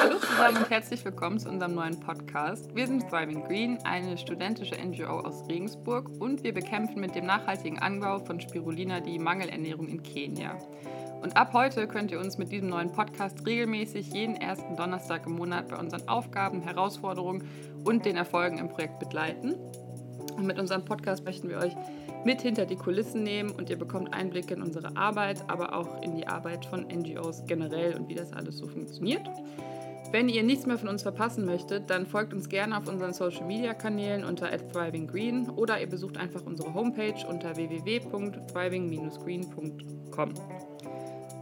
Hallo zusammen und herzlich willkommen zu unserem neuen Podcast. Wir sind Thriving Green, eine studentische NGO aus Regensburg und wir bekämpfen mit dem nachhaltigen Anbau von Spirulina die Mangelernährung in Kenia. Und ab heute könnt ihr uns mit diesem neuen Podcast regelmäßig jeden ersten Donnerstag im Monat bei unseren Aufgaben, Herausforderungen und den Erfolgen im Projekt begleiten. Und mit unserem Podcast möchten wir euch mit hinter die Kulissen nehmen und ihr bekommt Einblicke in unsere Arbeit, aber auch in die Arbeit von NGOs generell und wie das alles so funktioniert. Wenn ihr nichts mehr von uns verpassen möchtet, dann folgt uns gerne auf unseren Social Media Kanälen unter @thrivinggreen oder ihr besucht einfach unsere Homepage unter www.thriving-green.com.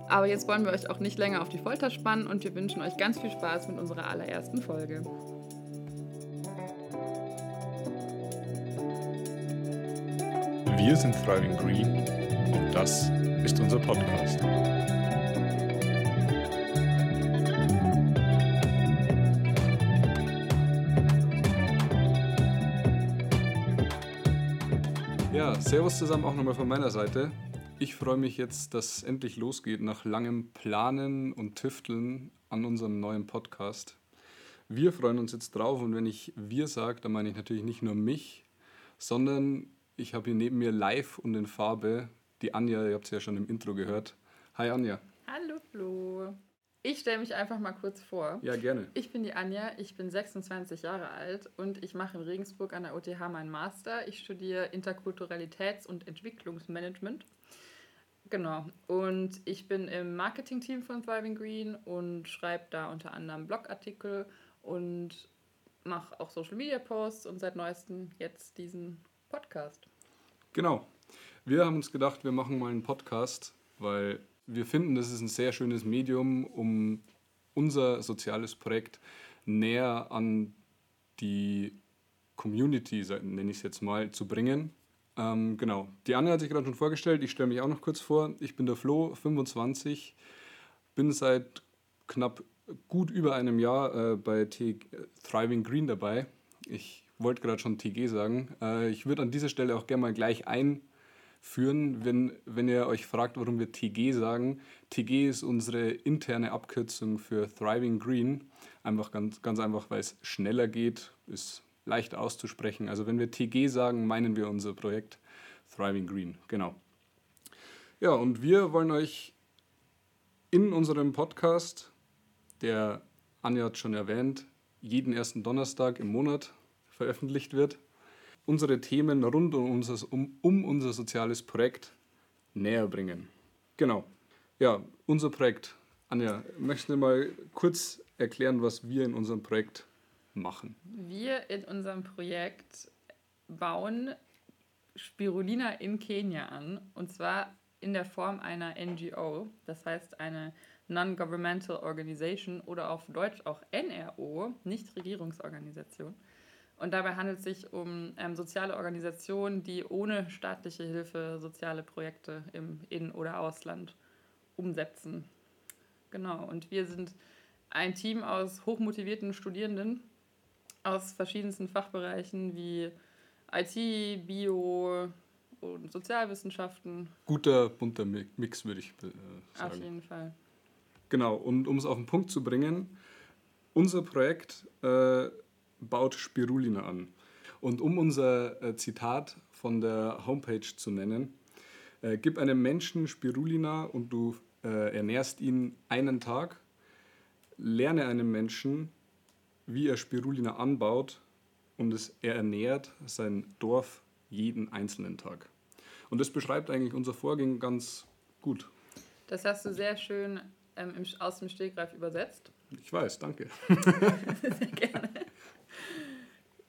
Aber jetzt wollen wir euch auch nicht länger auf die Folter spannen und wir wünschen euch ganz viel Spaß mit unserer allerersten Folge. Wir sind Thriving Green und das ist unser Podcast. Ja, Servus zusammen auch nochmal von meiner Seite. Ich freue mich jetzt, dass es endlich losgeht nach langem Planen und Tüfteln an unserem neuen Podcast. Wir freuen uns jetzt drauf und wenn ich wir sage, dann meine ich natürlich nicht nur mich, sondern ich habe hier neben mir live und in Farbe die Anja, ihr habt sie ja schon im Intro gehört. Hi Anja. Hallo Flo. Ich stelle mich einfach mal kurz vor. Ja, gerne. Ich bin die Anja, ich bin 26 Jahre alt und ich mache in Regensburg an der OTH meinen Master. Ich studiere Interkulturalitäts- und Entwicklungsmanagement. Genau. Und ich bin im Marketing-Team von Thriving Green und schreibe da unter anderem Blogartikel und mache auch Social Media Posts und seit neuestem jetzt diesen Podcast. Genau. Wir haben uns gedacht, wir machen mal einen Podcast, weil wir finden, das ist ein sehr schönes Medium, um unser soziales Projekt näher an die Community, nenne ich es jetzt mal, zu bringen. Ähm, genau. Die Anne hat sich gerade schon vorgestellt. Ich stelle mich auch noch kurz vor. Ich bin der Flo, 25, bin seit knapp gut über einem Jahr äh, bei T Thriving Green dabei. Ich wollte gerade schon TG sagen. Äh, ich würde an dieser Stelle auch gerne mal gleich einführen, wenn, wenn ihr euch fragt, warum wir TG sagen. TG ist unsere interne Abkürzung für Thriving Green. Einfach ganz, ganz einfach, weil es schneller geht, ist leicht auszusprechen. Also wenn wir TG sagen, meinen wir unser Projekt Thriving Green. Genau. Ja, und wir wollen euch in unserem Podcast, der Anja hat schon erwähnt, jeden ersten Donnerstag im Monat veröffentlicht wird, unsere Themen rund um unser, um, um unser soziales Projekt näher bringen. Genau. Ja, unser Projekt. Anja, möchtest du mal kurz erklären, was wir in unserem Projekt machen? Wir in unserem Projekt bauen Spirulina in Kenia an und zwar in der Form einer NGO, das heißt eine Non-Governmental Organization oder auf Deutsch auch NRO, Nichtregierungsorganisation. Und dabei handelt es sich um ähm, soziale Organisationen, die ohne staatliche Hilfe soziale Projekte im In- oder Ausland umsetzen. Genau, und wir sind ein Team aus hochmotivierten Studierenden aus verschiedensten Fachbereichen wie IT, Bio und Sozialwissenschaften. Guter, bunter Mix, würde ich äh, sagen. Auf jeden Fall. Genau, und um es auf den Punkt zu bringen, unser Projekt äh, baut Spirulina an. Und um unser äh, Zitat von der Homepage zu nennen, äh, gib einem Menschen Spirulina und du äh, ernährst ihn einen Tag. Lerne einem Menschen, wie er Spirulina anbaut und es, er ernährt sein Dorf jeden einzelnen Tag. Und das beschreibt eigentlich unser Vorgehen ganz gut. Das hast du sehr schön ähm, im, aus dem Stegreif übersetzt. Ich weiß, danke. sehr gerne.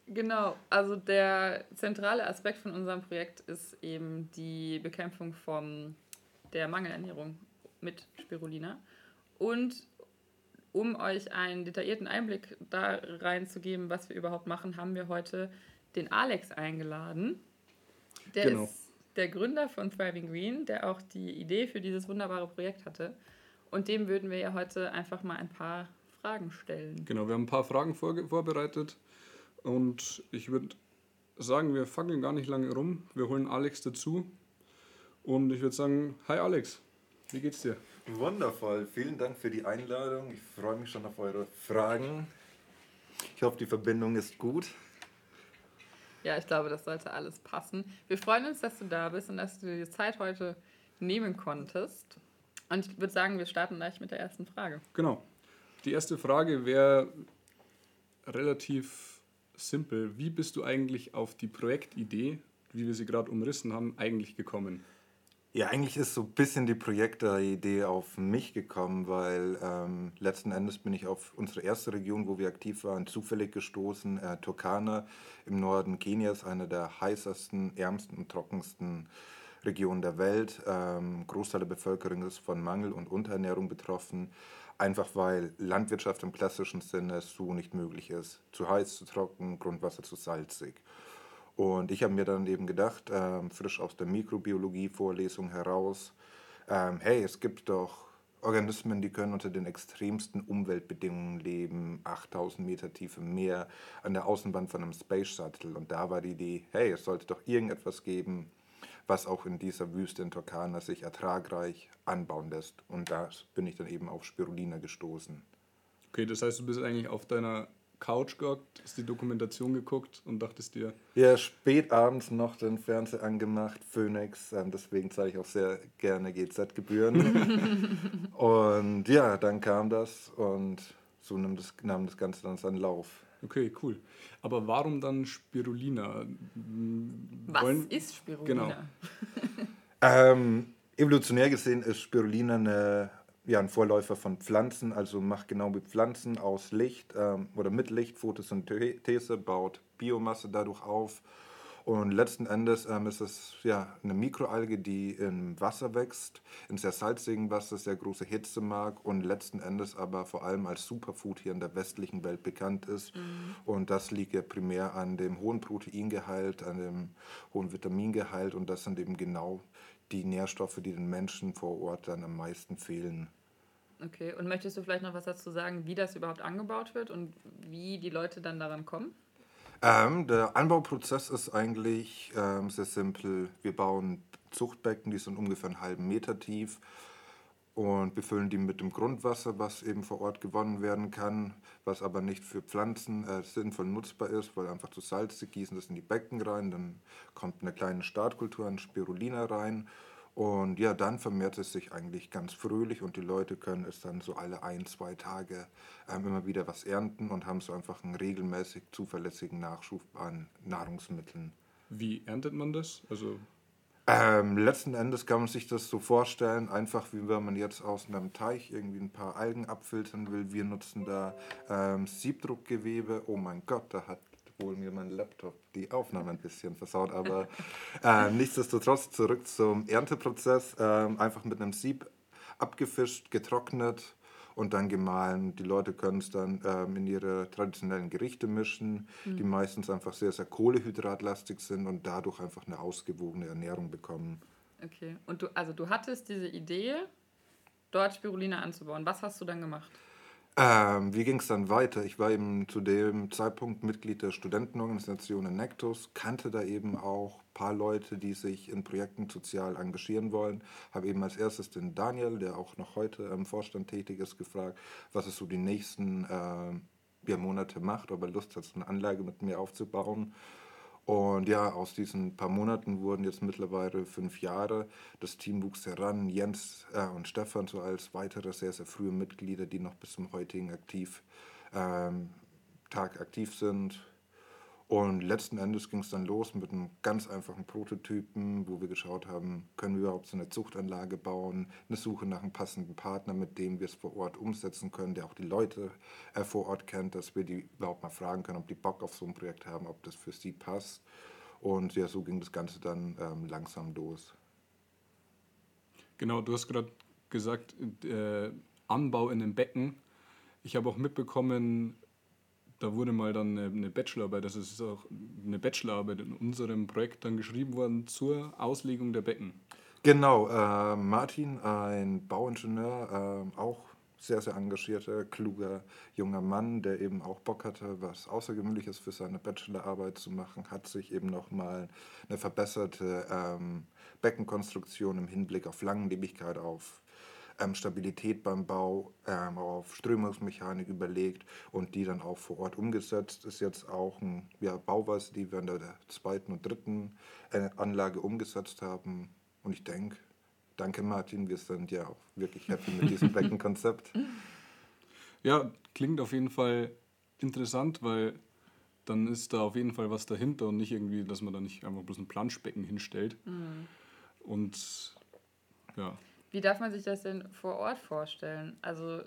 Genau, also der zentrale Aspekt von unserem Projekt ist eben die Bekämpfung von der Mangelernährung mit Spirulina. Und um euch einen detaillierten Einblick da reinzugeben, was wir überhaupt machen, haben wir heute den Alex eingeladen. Der genau. ist der Gründer von Thriving Green, der auch die Idee für dieses wunderbare Projekt hatte. Und dem würden wir ja heute einfach mal ein paar Fragen stellen. Genau, wir haben ein paar Fragen vorbereitet und ich würde sagen, wir fangen gar nicht lange rum. Wir holen Alex dazu. Und ich würde sagen, hi Alex, wie geht's dir? Wundervoll. Vielen Dank für die Einladung. Ich freue mich schon auf eure Fragen. Ich hoffe, die Verbindung ist gut. Ja, ich glaube, das sollte alles passen. Wir freuen uns, dass du da bist und dass du dir die Zeit heute nehmen konntest. Und ich würde sagen, wir starten gleich mit der ersten Frage. Genau. Die erste Frage wäre relativ simpel. Wie bist du eigentlich auf die Projektidee, wie wir sie gerade umrissen haben, eigentlich gekommen? Ja, eigentlich ist so ein bisschen die Projektidee auf mich gekommen, weil ähm, letzten Endes bin ich auf unsere erste Region, wo wir aktiv waren, zufällig gestoßen. Äh, Turkana im Norden Kenias, eine der heißesten, ärmsten und trockensten Regionen der Welt. Ähm, Großteil der Bevölkerung ist von Mangel und Unterernährung betroffen, einfach weil Landwirtschaft im klassischen Sinne so nicht möglich ist. Zu heiß, zu trocken, Grundwasser zu salzig. Und ich habe mir dann eben gedacht, ähm, frisch aus der Mikrobiologie-Vorlesung heraus, ähm, hey, es gibt doch Organismen, die können unter den extremsten Umweltbedingungen leben, 8000 Meter Tiefe Meer, an der Außenwand von einem Space Shuttle. Und da war die Idee, hey, es sollte doch irgendetwas geben, was auch in dieser Wüste in Turkana sich ertragreich anbauen lässt. Und da bin ich dann eben auf Spirulina gestoßen. Okay, das heißt, du bist eigentlich auf deiner Couch gehockt, hast die Dokumentation geguckt und dachtest dir. Ja, spät abends noch den Fernseher angemacht, Phoenix, ähm, deswegen zahle ich auch sehr gerne GZ-Gebühren. und ja, dann kam das und so nahm das, nahm das Ganze dann seinen Lauf. Okay, cool. Aber warum dann Spirulina? Was Wollen, ist Spirulina? Genau. ähm, evolutionär gesehen ist Spirulina eine ja, ein Vorläufer von Pflanzen, also macht genau wie Pflanzen aus Licht ähm, oder mit Licht Photosynthese, baut Biomasse dadurch auf. Und letzten Endes ähm, ist es ja eine Mikroalge, die im Wasser wächst, in sehr salzigen Wasser, sehr große Hitze mag und letzten Endes aber vor allem als Superfood hier in der westlichen Welt bekannt ist. Mhm. Und das liegt ja primär an dem hohen Proteingehalt, an dem hohen Vitamingehalt und das sind eben genau die Nährstoffe, die den Menschen vor Ort dann am meisten fehlen. Okay, und möchtest du vielleicht noch was dazu sagen, wie das überhaupt angebaut wird und wie die Leute dann daran kommen? Ähm, der Anbauprozess ist eigentlich ähm, sehr simpel. Wir bauen Zuchtbecken, die sind ungefähr einen halben Meter tief und befüllen die mit dem Grundwasser, was eben vor Ort gewonnen werden kann, was aber nicht für Pflanzen äh, sinnvoll nutzbar ist, weil einfach zu salzig gießen das in die Becken rein, dann kommt eine kleine Startkultur an Spirulina rein und ja, dann vermehrt es sich eigentlich ganz fröhlich und die Leute können es dann so alle ein, zwei Tage ähm, immer wieder was ernten und haben so einfach einen regelmäßig zuverlässigen Nachschub an Nahrungsmitteln. Wie erntet man das? Also ähm, letzten Endes kann man sich das so vorstellen, einfach wie wenn man jetzt aus einem Teich irgendwie ein paar Algen abfiltern will. Wir nutzen da ähm, Siebdruckgewebe. Oh mein Gott, da hat wohl mir mein Laptop die Aufnahme ein bisschen versaut, aber äh, nichtsdestotrotz zurück zum Ernteprozess. Äh, einfach mit einem Sieb abgefischt, getrocknet und dann gemahlen. Die Leute können es dann ähm, in ihre traditionellen Gerichte mischen, mhm. die meistens einfach sehr, sehr kohlehydratlastig sind und dadurch einfach eine ausgewogene Ernährung bekommen. Okay, und du, also du hattest diese Idee, dort Spirulina anzubauen. Was hast du dann gemacht? Ähm, wie ging es dann weiter? Ich war eben zu dem Zeitpunkt Mitglied der Studentenorganisation in Nectus, kannte da eben auch ein paar Leute, die sich in Projekten sozial engagieren wollen. Habe eben als erstes den Daniel, der auch noch heute im Vorstand tätig ist, gefragt, was es so die nächsten äh, Monate macht, ob er Lust hat, eine Anlage mit mir aufzubauen. Und ja, aus diesen paar Monaten wurden jetzt mittlerweile fünf Jahre. Das Team wuchs heran. Jens äh, und Stefan so als weitere sehr, sehr frühe Mitglieder, die noch bis zum heutigen aktiv, ähm, Tag aktiv sind. Und letzten Endes ging es dann los mit einem ganz einfachen Prototypen, wo wir geschaut haben, können wir überhaupt so eine Zuchtanlage bauen, eine Suche nach einem passenden Partner, mit dem wir es vor Ort umsetzen können, der auch die Leute äh, vor Ort kennt, dass wir die überhaupt mal fragen können, ob die Bock auf so ein Projekt haben, ob das für sie passt. Und ja, so ging das Ganze dann ähm, langsam los. Genau, du hast gerade gesagt, äh, Anbau in einem Becken. Ich habe auch mitbekommen, da wurde mal dann eine, Bachelorarbeit, das ist auch eine Bachelorarbeit in unserem Projekt dann geschrieben worden zur Auslegung der Becken. Genau, äh, Martin, ein Bauingenieur, äh, auch sehr, sehr engagierter, kluger junger Mann, der eben auch Bock hatte, was Außergewöhnliches für seine Bachelorarbeit zu machen, hat sich eben nochmal eine verbesserte ähm, Beckenkonstruktion im Hinblick auf Langlebigkeit, auf ähm, Stabilität beim Bau, ähm, auf Strömungsmechanik überlegt und die dann auch vor Ort umgesetzt. Ist jetzt auch ein ja, Bauweise, die wir in der zweiten und dritten äh, Anlage umgesetzt haben. Und ich denke, danke Martin, wir sind ja auch wirklich happy mit diesem Beckenkonzept. Ja, klingt auf jeden Fall interessant, weil dann ist da auf jeden Fall was dahinter und nicht irgendwie, dass man da nicht einfach bloß ein Planschbecken hinstellt. Mhm. Und ja. Wie darf man sich das denn vor Ort vorstellen? Also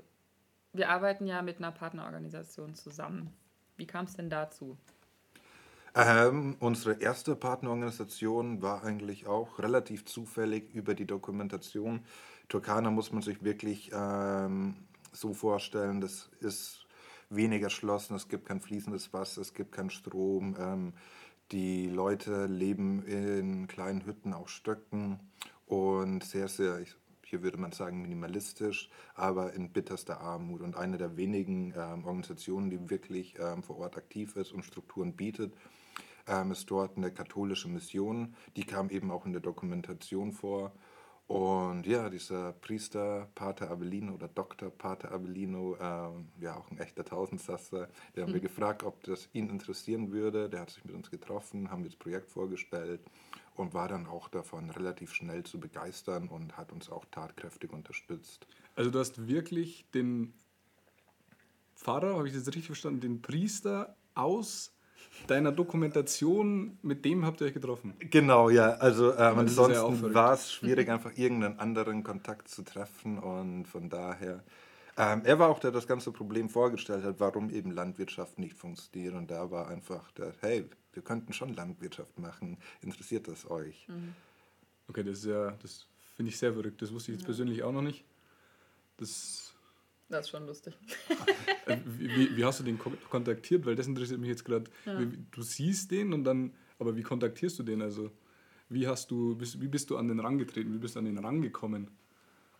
wir arbeiten ja mit einer Partnerorganisation zusammen. Wie kam es denn dazu? Ähm, unsere erste Partnerorganisation war eigentlich auch relativ zufällig über die Dokumentation. Turkana muss man sich wirklich ähm, so vorstellen, das ist weniger erschlossen, es gibt kein fließendes Wasser, es gibt keinen Strom. Ähm, die Leute leben in kleinen Hütten auf Stöcken und sehr, sehr, hier würde man sagen, minimalistisch, aber in bitterster Armut. Und eine der wenigen ähm, Organisationen, die wirklich ähm, vor Ort aktiv ist und Strukturen bietet, ähm, ist dort eine katholische Mission. Die kam eben auch in der Dokumentation vor. Und ja, dieser Priester Pater Avellino oder Dr. Pater Avellino, ähm, ja auch ein echter Tausendsasser, der haben wir gefragt, ob das ihn interessieren würde. Der hat sich mit uns getroffen, haben das Projekt vorgestellt und war dann auch davon relativ schnell zu begeistern und hat uns auch tatkräftig unterstützt. Also du hast wirklich den Pfarrer, habe ich das richtig verstanden, den Priester aus deiner Dokumentation, mit dem habt ihr euch getroffen? Genau, ja. Also ähm, ansonsten ja war es schwierig, einfach irgendeinen anderen Kontakt zu treffen und von daher. Ähm, er war auch der, der das ganze Problem vorgestellt hat, warum eben Landwirtschaft nicht funktioniert. Und da war einfach der, hey, wir könnten schon Landwirtschaft machen. Interessiert das euch? Mhm. Okay, das ist ja, das finde ich sehr verrückt. Das wusste ich jetzt Ja. persönlich auch noch nicht. Das, Das ist schon lustig. äh, wie, wie- hast du den ko- kontaktiert? Weil das interessiert mich jetzt gerade. Ja. Du siehst den und dann, aber wie kontaktierst du den? Also wie hast du, bist, wie bist du an den rangetreten? Wie bist du an den rangekommen?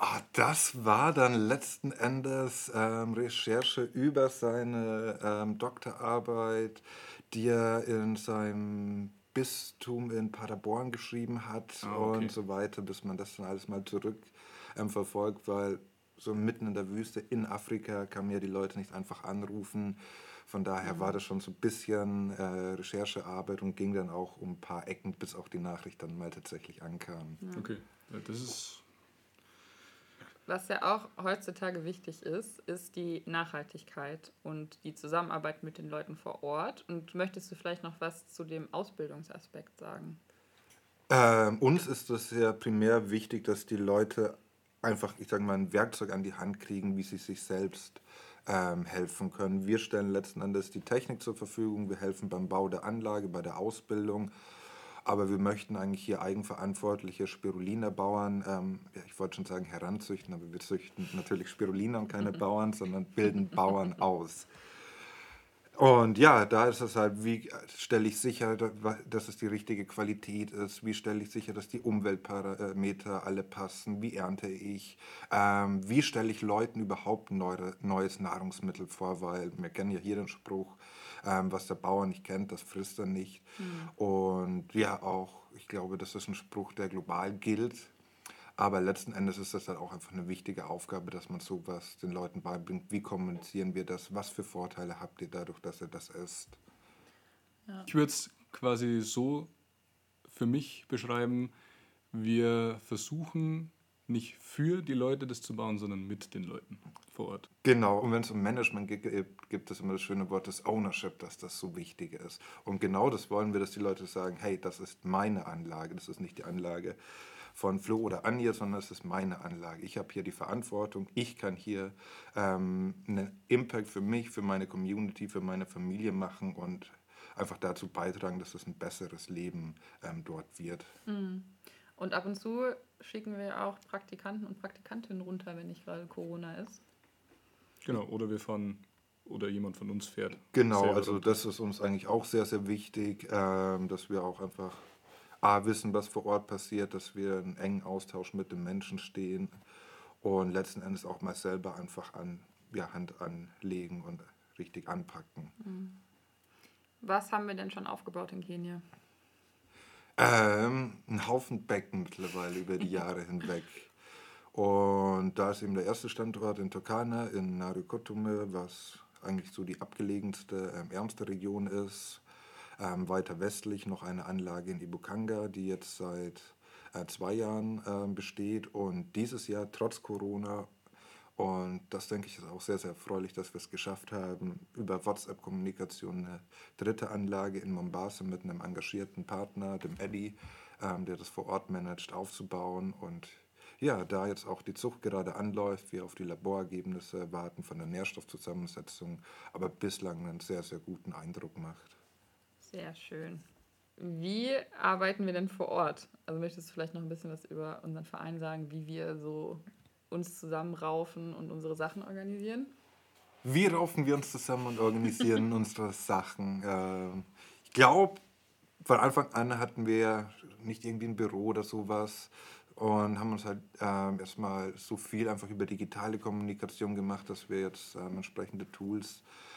Ah, das war dann letzten Endes ähm, Recherche über seine ähm, Doktorarbeit, die er in seinem Bistum in Paderborn geschrieben hat Ah, okay. und so weiter, bis man das dann alles mal zurück ähm, verfolgt, weil so mitten in der Wüste in Afrika kann man ja die Leute nicht einfach anrufen. Von daher war das schon so ein bisschen äh, Recherchearbeit und ging dann auch um ein paar Ecken, bis auch die Nachricht dann mal tatsächlich ankam. Okay, ja, das ist. Was ja auch heutzutage wichtig ist, ist die Nachhaltigkeit und die Zusammenarbeit mit den Leuten vor Ort. Und möchtest du vielleicht noch was zu dem Ausbildungsaspekt sagen? Ähm, uns ist es ja primär wichtig, dass die Leute einfach, ich sage mal, ein Werkzeug an die Hand kriegen, wie sie sich selbst ähm, helfen können. Wir stellen letzten Endes die Technik zur Verfügung, wir helfen beim Bau der Anlage, bei der Ausbildung. Aber wir möchten eigentlich hier eigenverantwortliche Spirulina-Bauern, ähm, ja, ich wollte schon sagen heranzüchten, aber wir züchten natürlich Spirulina und keine Bauern, sondern bilden Bauern aus. Und ja, da ist es halt, wie stelle ich sicher, da- dass es die richtige Qualität ist? Wie stelle ich sicher, dass die Umweltparameter alle passen? Wie ernte ich? Ähm, wie stelle ich Leuten überhaupt neue, neues Nahrungsmittel vor? Weil wir kennen ja hier den Spruch, ähm, was der Bauer nicht kennt, das frisst er nicht. Und ja, auch, ich glaube, das ist ein Spruch, der global gilt. Aber letzten Endes ist das halt auch einfach eine wichtige Aufgabe, dass man sowas den Leuten beibringt. Wie kommunizieren wir das? Was für Vorteile habt ihr dadurch, dass ihr das esst? Ich würde es quasi so für mich beschreiben, wir versuchen nicht für die Leute das zu bauen, sondern mit den Leuten vor Ort. Genau, und wenn es um Management geht, gibt, gibt es immer das schöne Wort des Ownership, dass das so wichtig ist. Und genau das wollen wir, dass die Leute sagen, hey, das ist meine Anlage, das ist nicht die Anlage von Flo oder Anja, sondern es ist meine Anlage. Ich habe hier die Verantwortung, ich kann hier ähm, einen Impact für mich, für meine Community, für meine Familie machen und einfach dazu beitragen, dass es ein besseres Leben ähm, dort wird. Und ab und zu schicken wir auch Praktikanten und Praktikantinnen runter, wenn nicht gerade Corona ist. Genau, oder wir fahren, oder jemand von uns fährt. Genau, also runter. das ist uns eigentlich auch sehr, sehr wichtig, ähm, dass wir auch einfach A, wissen, was vor Ort passiert, dass wir in engen Austausch mit den Menschen stehen und letzten Endes auch mal selber einfach an, ja, Hand anlegen und richtig anpacken. Was haben wir denn schon aufgebaut in Kenia? Ähm, ein Haufen Becken mittlerweile über die Jahre hinweg. Und da ist eben der erste Standort in Turkana, in Narikotume, was eigentlich so die abgelegenste, ähm, ärmste Region ist. Ähm, weiter westlich noch eine Anlage in Ibukanga, die jetzt seit äh, zwei Jahren äh, besteht und dieses Jahr trotz Corona und das denke ich ist auch sehr, sehr erfreulich, dass wir es geschafft haben, über WhatsApp-Kommunikation eine dritte Anlage in Mombasa mit einem engagierten Partner, dem Eddie, ähm, der das vor Ort managt, aufzubauen. Und ja, da jetzt auch die Zucht gerade anläuft, wir auf die Laborergebnisse warten von der Nährstoffzusammensetzung, aber bislang einen sehr, sehr guten Eindruck macht. Sehr schön. Wie arbeiten wir denn vor Ort? Also möchtest du vielleicht noch ein bisschen was über unseren Verein sagen, wie wir so uns zusammenraufen und unsere Sachen organisieren? Wie raufen wir uns zusammen und organisieren unsere Sachen? Ähm, ich glaube, von Anfang an hatten wir nicht irgendwie ein Büro oder sowas und haben uns halt ähm, erstmal so viel einfach über digitale Kommunikation gemacht, dass wir jetzt ähm, entsprechende Tools äh,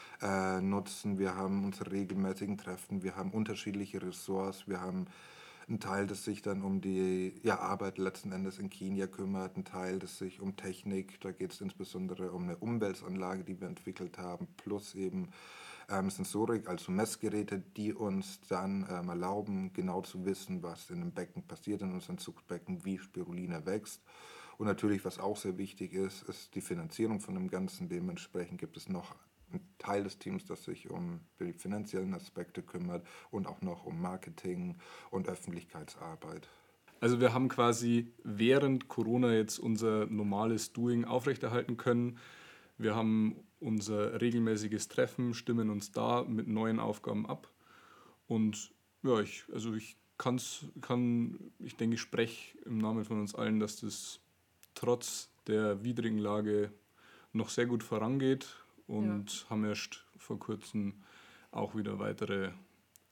nutzen. Wir haben unsere regelmäßigen Treffen, wir haben unterschiedliche Ressorts, wir haben einen Teil, das sich dann um die ja, Arbeit letzten Endes in Kenia kümmert, ein Teil, das sich um Technik, da geht es insbesondere um eine Umweltanlage, die wir entwickelt haben, plus eben ähm, Sensorik, also Messgeräte, die uns dann ähm, erlauben, genau zu wissen, was in dem Becken passiert, in unserem Zuchtbecken, wie Spirulina wächst. Und natürlich, was auch sehr wichtig ist, ist die Finanzierung von dem Ganzen. Dementsprechend gibt es noch einen Teil des Teams, das sich um die finanziellen Aspekte kümmert und auch noch um Marketing und Öffentlichkeitsarbeit. Also wir haben quasi während Corona jetzt unser normales Doing aufrechterhalten können. Wir haben unser regelmäßiges Treffen, stimmen uns da mit neuen Aufgaben ab. Und ja, ich, also ich kann's, kann, ich denke, ich spreche im Namen von uns allen, dass das trotz der widrigen Lage noch sehr gut vorangeht und ja. haben erst vor kurzem auch wieder weitere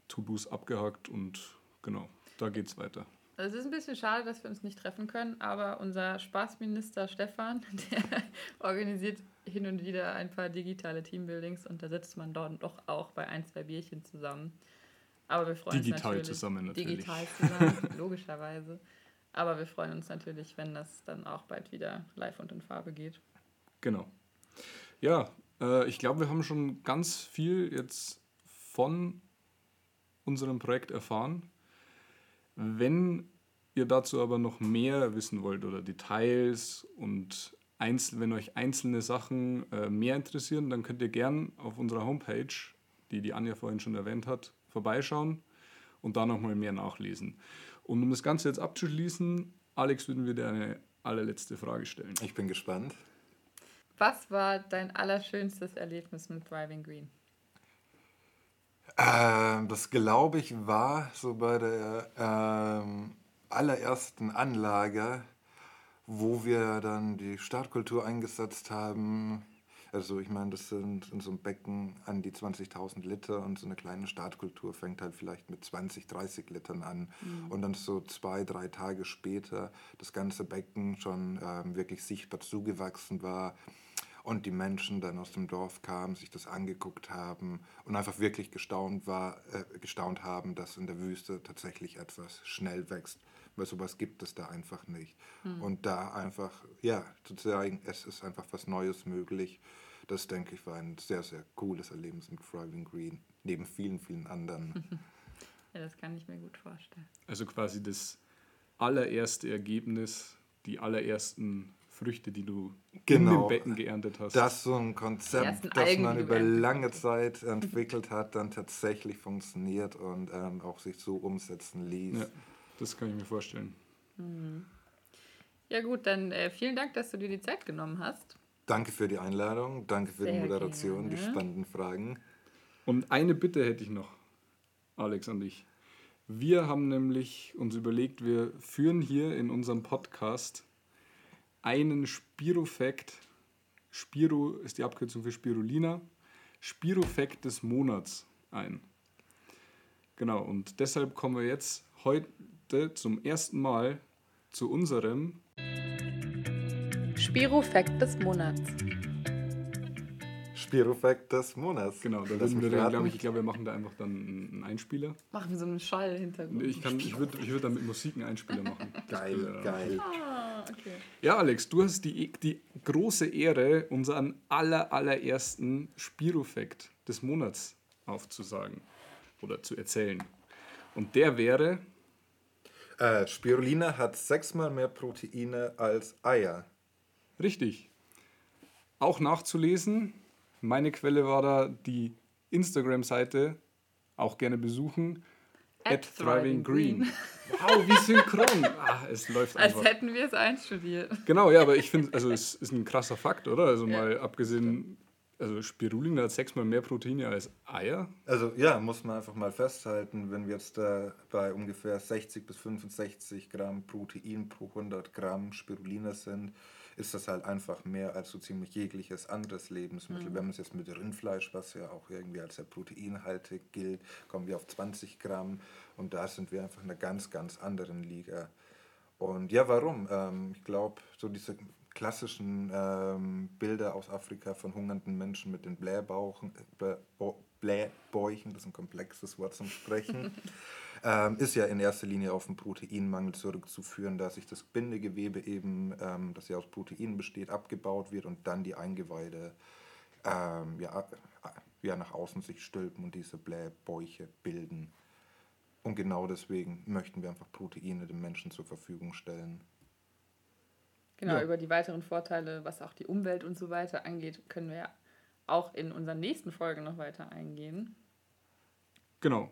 To-Dos abgehakt und genau, da geht's weiter. Also es ist ein bisschen schade, dass wir uns nicht treffen können, aber unser Spaßminister Stefan, der organisiert hin und wieder ein paar digitale Teambuildings und da sitzt man dort doch auch bei ein, zwei Bierchen zusammen. Aber wir freuen digital uns natürlich. zusammen natürlich. Digital zusammen, logischerweise. Aber wir freuen uns natürlich, wenn das dann auch bald wieder live und in Farbe geht. Genau. Ja, äh, ich glaube, wir haben schon ganz viel jetzt von unserem Projekt erfahren. Wenn ihr dazu aber noch mehr wissen wollt oder Details und einzel wenn euch einzelne Sachen äh, mehr interessieren, dann könnt ihr gern auf unserer Homepage, die die Anja vorhin schon erwähnt hat, vorbeischauen und da nochmal mehr nachlesen. Und um das Ganze jetzt abzuschließen, Alex, würden wir dir eine allerletzte Frage stellen. Ich bin gespannt. Was war dein allerschönstes Erlebnis mit Driving Green? Ähm, das glaube ich war so bei der ähm, allerersten Anlage, wo wir dann die Startkultur eingesetzt haben. Also ich meine, das sind in so einem Becken an die 20.000 Liter und so eine kleine Startkultur fängt halt vielleicht mit 20, 30 Litern an. Mhm. Und dann so zwei, drei Tage später das ganze Becken schon ähm, wirklich sichtbar zugewachsen war und die Menschen dann aus dem Dorf kamen, sich das angeguckt haben und einfach wirklich gestaunt, war, äh, gestaunt haben, dass in der Wüste tatsächlich etwas schnell wächst, weil sowas gibt es da einfach nicht. Mhm. Und da einfach, ja, zu zeigen, es ist einfach was Neues möglich, das denke ich war ein sehr, sehr cooles Erlebnis mit Thriving Green, neben vielen, vielen anderen. ja, das kann ich mir gut vorstellen. Also quasi das allererste Ergebnis, die allerersten Früchte, die du genau. in dem Becken geerntet hast. Das ist so ein Konzept, das man über lange Zeit entwickelt hat, dann tatsächlich funktioniert und ähm, auch sich so umsetzen ließ. Ja, das kann ich mir vorstellen. Mhm. Ja gut, dann äh, vielen Dank, dass du dir die Zeit genommen hast. Danke für die Einladung, danke für Sehr die Moderation, gerne. die spannenden Fragen. Und eine Bitte hätte ich noch, Alex an dich. Wir haben nämlich uns überlegt, wir führen hier in unserem Podcast einen Spirofakt, Spiro ist die Abkürzung für Spirulina, Spirofakt des Monats ein. Genau, und deshalb kommen wir jetzt heute zum ersten Mal zu unserem Spirofakt des Monats. Spirofakt des Monats. Genau, da würden wir dann, glaube ich, ich glaube, wir machen da einfach dann einen Einspieler. Machen wir so einen Schall hintergrund. Ich, ich würde ich würd dann mit Musik einen Einspieler machen. geil, geil. Ah. Ah, okay. Ja, Alex, du hast die, die große Ehre, unseren aller, allerersten Spirofakt des Monats aufzusagen oder zu erzählen. Und der wäre, Äh, Spirulina hat sechsmal mehr Proteine als Eier. richtig, auch nachzulesen. Meine Quelle war da die Instagram-Seite, auch gerne besuchen. At Thriving Green. Wow, wie synchron. Ah, es läuft Als einfach. hätten wir es einstudiert. Genau, ja, aber ich finde, also es ist ein krasser Fakt, oder? Also Ja. mal abgesehen, also Spirulina hat sechsmal mehr Proteine als Eier. Also ja, muss man einfach mal festhalten, wenn wir jetzt äh, bei ungefähr 60 bis 65 Gramm Protein pro 100 Gramm Spirulina sind, ist das halt einfach mehr als so ziemlich jegliches anderes Lebensmittel. Wenn man es jetzt mit Rindfleisch, was ja auch irgendwie als sehr proteinhaltig gilt, kommen wir auf 20 Gramm und da sind wir einfach in einer ganz, ganz anderen Liga. Und ja, warum? Ähm, ich glaube, so diese klassischen ähm, Bilder aus Afrika von hungernden Menschen mit den Blähbauchen, äh, Blähbäuchen, das ist ein komplexes Wort zum Sprechen, ähm, ist ja in erster Linie auf den Proteinmangel zurückzuführen, da sich das Bindegewebe eben, ähm, das ja aus Proteinen besteht, abgebaut wird und dann die Eingeweide ähm, ja, äh, ja, nach außen sich stülpen und diese Blähbäuche bilden. Und genau deswegen möchten wir einfach Proteine dem Menschen zur Verfügung stellen. Genau, Ja. über die weiteren Vorteile, was auch die Umwelt und so weiter angeht, können wir ja auch in unseren nächsten Folgen noch weiter eingehen. Genau.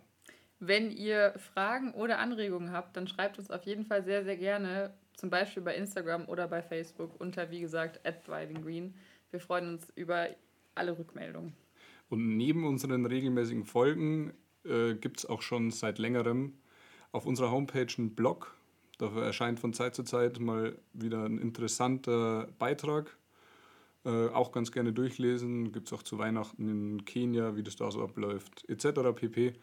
Wenn ihr Fragen oder Anregungen habt, dann schreibt uns auf jeden Fall sehr, sehr gerne, zum Beispiel bei Instagram oder bei Facebook unter, wie gesagt, @thrivinggreen. Wir freuen uns über alle Rückmeldungen. Und neben unseren regelmäßigen Folgen äh, gibt es auch schon seit längerem auf unserer Homepage einen Blog. Dafür erscheint von Zeit zu Zeit mal wieder ein interessanter Beitrag. Äh, auch ganz gerne durchlesen. Gibt es auch zu Weihnachten in Kenia, wie das da so abläuft, etc. pp.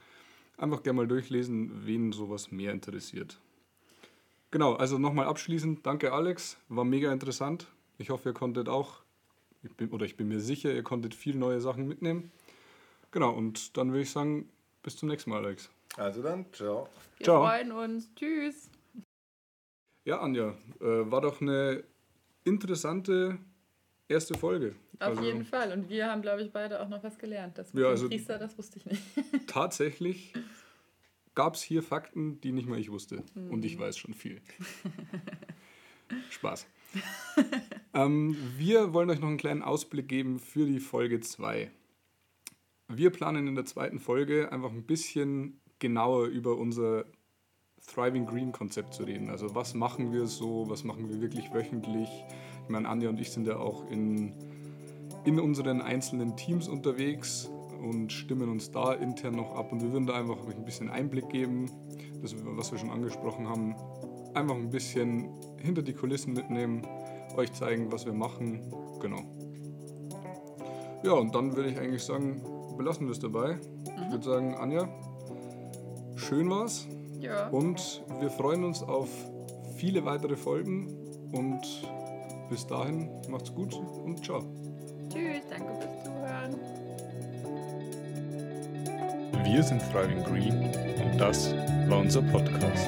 Einfach gerne mal durchlesen, wen sowas mehr interessiert. Genau, also nochmal abschließend, danke Alex, war mega interessant. Ich hoffe, ihr konntet auch, ich bin, oder ich bin mir sicher, ihr konntet viel neue Sachen mitnehmen. Genau, und dann würde ich sagen, bis zum nächsten Mal, Alex. Also dann, ciao. Wir Ciao. freuen uns. Tschüss. Ja, Anja, äh, war doch eine interessante erste Folge. Auf Also jeden Fall. Und wir haben, glaube ich, beide auch noch was gelernt. Das mit Ja, also- Priester, das wusste ich nicht. Tatsächlich gab es hier Fakten, die nicht mal ich wusste. Und ich weiß schon viel. Spaß. ähm, wir wollen euch noch einen kleinen Ausblick geben für die Folge 2. Wir planen in der zweiten Folge einfach ein bisschen genauer über unser Thriving Green Konzept zu reden. Also was machen wir so, was machen wir wirklich wöchentlich. Ich meine, Anja und ich sind ja auch in, in unseren einzelnen Teams unterwegs und stimmen uns da intern noch ab. Und wir würden da einfach ein bisschen Einblick geben, das, was wir schon angesprochen haben. Einfach ein bisschen hinter die Kulissen mitnehmen, euch zeigen, was wir machen. Genau. Ja, und dann würde ich eigentlich sagen, belassen wir es dabei. Ich würde sagen, Anja, schön war's. Ja. Und wir freuen uns auf viele weitere Folgen. Und bis dahin, macht's gut und ciao. Tschüss. Danke fürs Zuhören. Wir sind Thriving Green und das war unser Podcast.